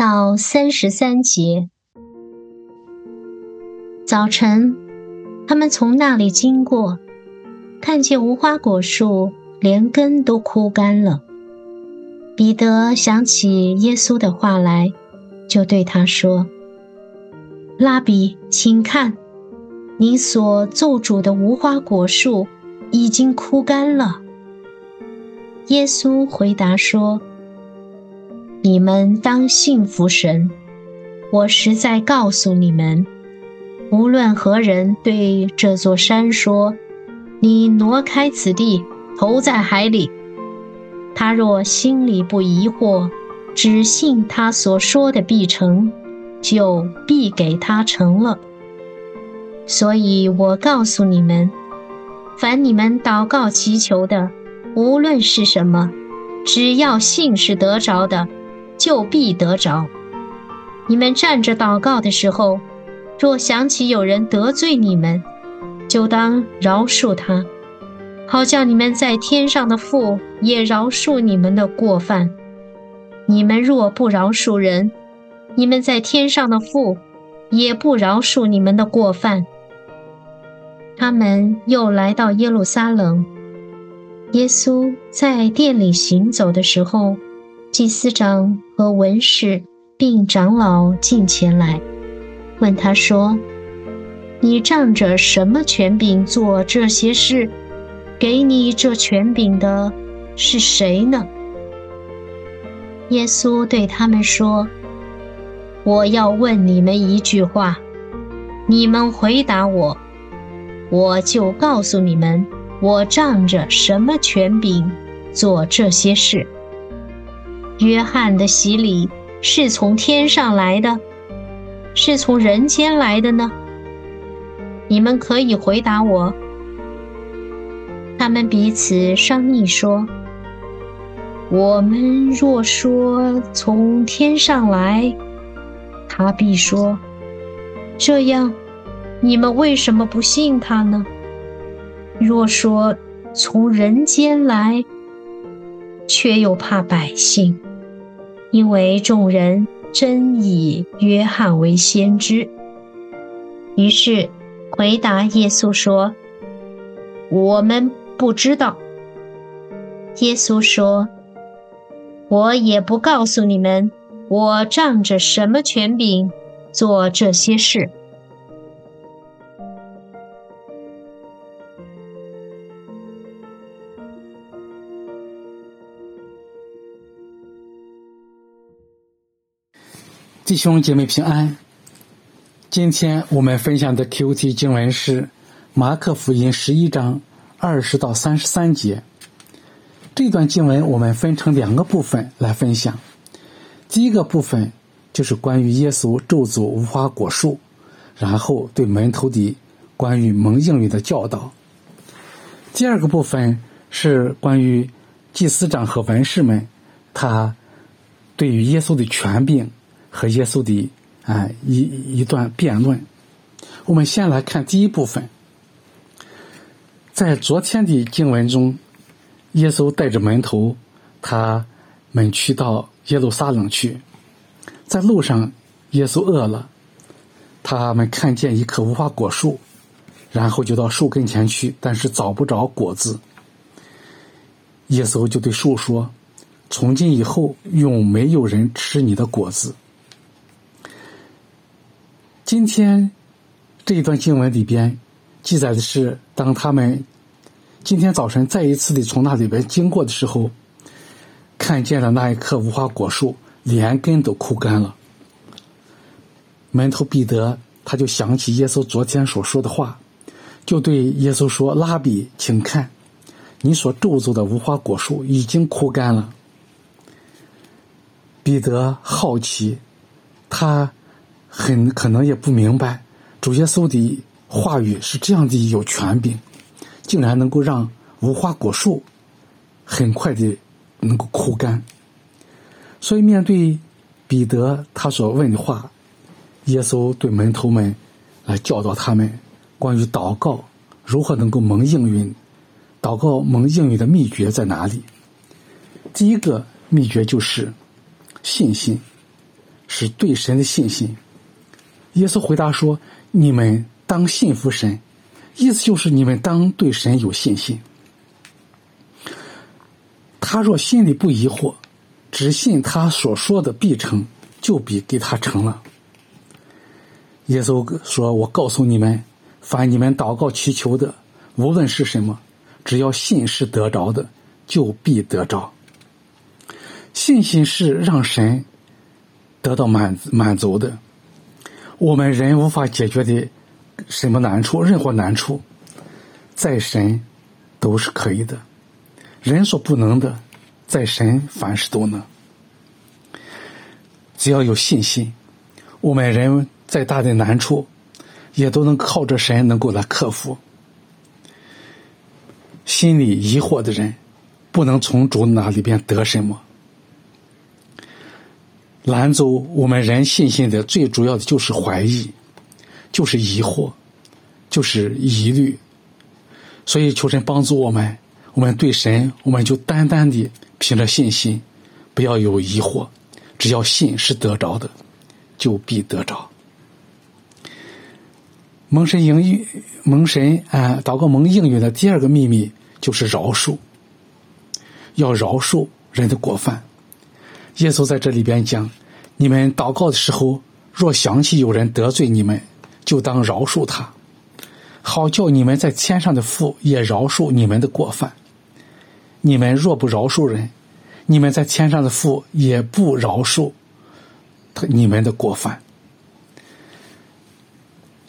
到三十三节，早晨。他们从那里经过，看见无花果树连根都枯干了。彼得想起耶稣的话来，就对他说：“拉比，请看，你所咒诅的无花果树已经枯干了。”耶稣回答说：“你们当信服神，我实在告诉你们。”无论何人对这座山说：“你挪开此地，投在海里。”他若心里不疑惑，只信他所说的必成，就必给他成了。所以我告诉你们，凡你们祷告祈求的，无论是什么，只要信是得着的，就必得着。你们站着祷告的时候。若想起有人得罪你们，就当饶恕他，好叫你们在天上的父也饶恕你们的过犯。你们若不饶恕人，你们在天上的父也不饶恕你们的过犯。他们又来到耶路撒冷，耶稣在店里行走的时候，祭司长和文士并长老进前来。问他说：“你仗着什么权柄做这些事？给你这权柄的是谁呢？”耶稣对他们说：“我要问你们一句话，你们回答我，我就告诉你们，我仗着什么权柄做这些事。约翰的洗礼是从天上来的。”是从人间来的呢？你们可以回答我。他们彼此商议说：“我们若说从天上来，他必说：这样，你们为什么不信他呢？若说从人间来，却又怕百姓，因为众人。”真以约翰为先知，于是回答耶稣说：“我们不知道。”耶稣说：“我也不告诉你们，我仗着什么权柄做这些事。”弟兄姐妹平安。今天我们分享的 Q T 经文是马可福音十一章二十到三十三节。这段经文我们分成两个部分来分享。第一个部分就是关于耶稣咒诅无花果树，然后对门徒的关于蒙应允的教导。第二个部分是关于祭司长和文士们，他对于耶稣的权柄。和耶稣的啊一一段辩论，我们先来看第一部分。在昨天的经文中，耶稣带着门徒，他们去到耶路撒冷去，在路上，耶稣饿了，他们看见一棵无花果树，然后就到树跟前去，但是找不着果子。耶稣就对树说：“从今以后，永没有人吃你的果子。”今天这一段经文里边记载的是，当他们今天早晨再一次的从那里边经过的时候，看见了那一棵无花果树连根都枯干了。门徒彼得他就想起耶稣昨天所说的话，就对耶稣说：“拉比，请看，你所咒诅的无花果树已经枯干了。”彼得好奇，他。很可能也不明白，主耶稣的话语是这样的有权柄，竟然能够让无花果树很快的能够枯干。所以，面对彼得他所问的话，耶稣对门徒们来教导他们关于祷告如何能够蒙应允，祷告蒙应允的秘诀在哪里？第一个秘诀就是信心，是对神的信心。耶稣回答说：“你们当信服神，意思就是你们当对神有信心。他若心里不疑惑。”只信他所说的必成，就必给他成了。耶稣说：“我告诉你们，凡你们祷告祈求的，无论是什么，只要信是得着的，就必得着。信心是让神得到满满足的。我们人无法解决的什么难处，任何难处，在神都是可以的。人所不能的。”在神凡事都能，只要有信心，我们人再大的难处，也都能靠着神能够来克服。心里疑惑的人，不能从主那里边得什么。拦走我们人信心的最主要的就是怀疑，就是疑惑，就是疑虑。所以求神帮助我们，我们对神，我们就单单的。凭着信心，不要有疑惑，只要信是得着的，就必得着。蒙神应允，蒙神啊，祷告蒙应允的第二个秘密就是饶恕，要饶恕人的过犯。耶稣在这里边讲：你们祷告的时候，若想起有人得罪你们，就当饶恕他，好叫你们在天上的父也饶恕你们的过犯。你们若不饶恕人，你们在天上的父也不饶恕他你们的过犯。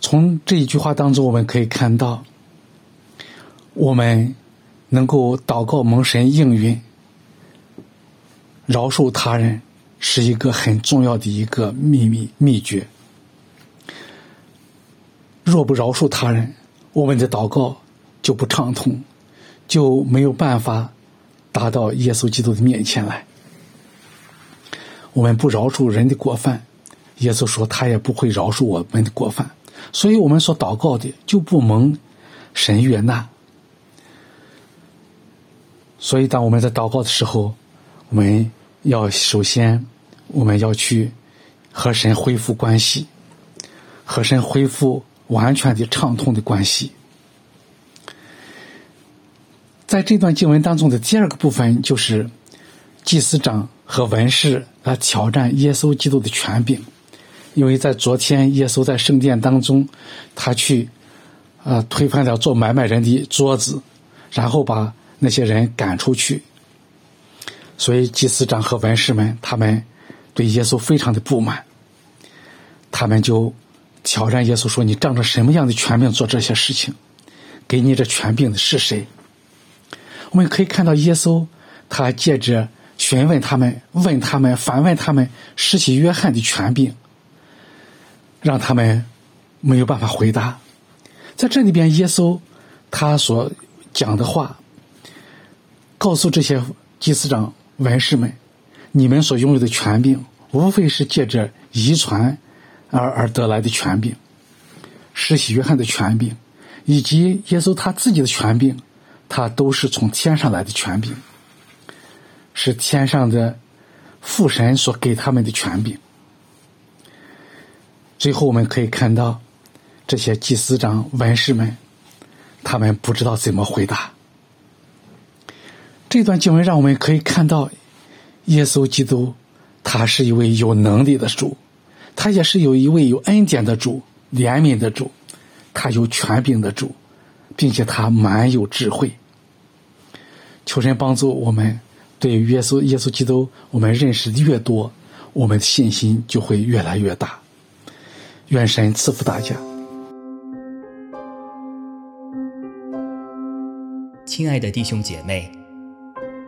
从这一句话当中，我们可以看到，我们能够祷告蒙神应允，饶恕他人是一个很重要的一个秘密秘诀。若不饶恕他人，我们的祷告就不畅通，就没有办法。达到耶稣基督的面前来，我们不饶恕人的过犯，耶稣说他也不会饶恕我们的过犯，所以我们所祷告的就不蒙神悦纳。所以当我们在祷告的时候，我们要首先我们要去和神恢复关系，和神恢复完全的畅通的关系。在这段经文当中的第二个部分，就是祭司长和文士来挑战耶稣基督的权柄，因为在昨天耶稣在圣殿当中，他去呃推翻了做买卖人的桌子，然后把那些人赶出去，所以祭司长和文士们他们对耶稣非常的不满，他们就挑战耶稣说：“你仗着什么样的权柄做这些事情？给你这权柄的是谁？”我们可以看到，耶稣他借着询问他们、问他们、反问他们，施洗约翰的权柄，让他们没有办法回答。在这里边，耶稣他所讲的话，告诉这些祭司长、文士们：你们所拥有的权柄，无非是借着遗传而而得来的权柄，施洗约翰的权柄，以及耶稣他自己的权柄。他都是从天上来的权柄，是天上的父神所给他们的权柄。最后我们可以看到，这些祭司长、文士们，他们不知道怎么回答。这段经文让我们可以看到，耶稣基督他是一位有能力的主，他也是有一位有恩典的主、怜悯的主，他有权柄的主，并且他满有智慧。求神帮助我们，对耶稣、耶稣基督，我们认识的越多，我们的信心就会越来越大。愿神赐福大家。亲爱的弟兄姐妹，